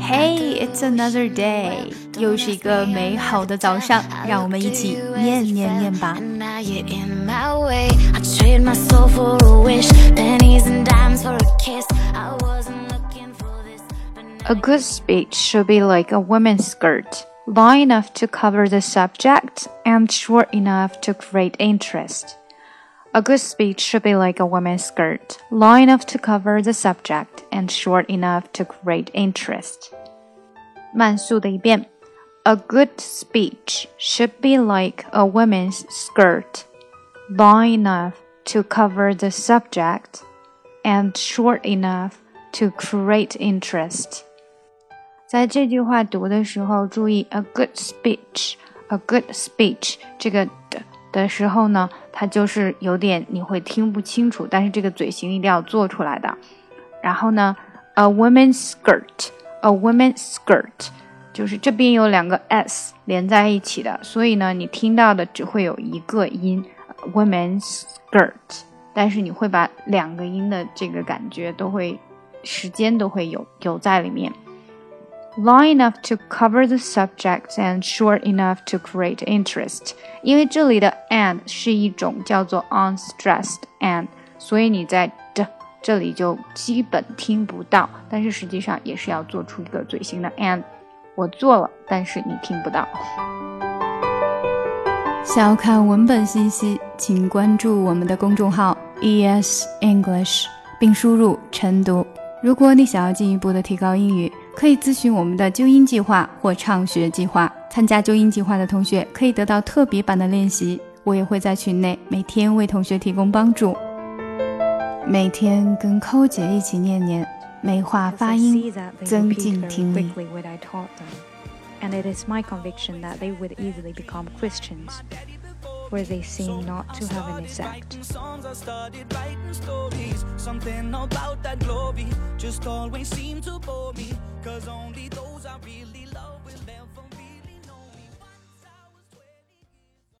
Hey, it's another day，又是一个美好的早上，让我们一起念念念吧。A good speech should be like a woman's skirt, long enough to cover the subject and short enough to create interest. A good speech should be like a woman's skirt, long enough to cover the subject and short enough to create interest. 慢速的一遍。A good speech should be like a woman's skirt, long enough to cover the subject and short enough to create interest. 在这句话读的时候，注意 a good speech，a good speech 这个的 的时候呢，它就是有点你会听不清楚，但是这个嘴型一定要做出来的。然后呢，a woman's skirt，a woman's skirt 就是这边有两个 s 连在一起的，所以呢，你听到的只会有一个音 woman's skirt，但是你会把两个音的这个感觉都会时间都会有有在里面。Long enough to cover the subject and short enough to create interest。因为这里的 and 是一种叫做 unstressed and，所以你在的这里就基本听不到，但是实际上也是要做出一个嘴型的 and。我做了，但是你听不到。想要看文本信息，请关注我们的公众号 ES English，并输入晨读。如果你想要进一步的提高英语，可以咨询我们的纠音计划或畅学计划。参加纠音计划的同学可以得到特别版的练习，我也会在群内每天为同学提供帮助。每天跟寇姐一起念念，美化发音，增进听力。And it is my conviction that they would easily become Christians, where they seem not to have an exact. Something about that glory just always seemed to bore Cause only those I really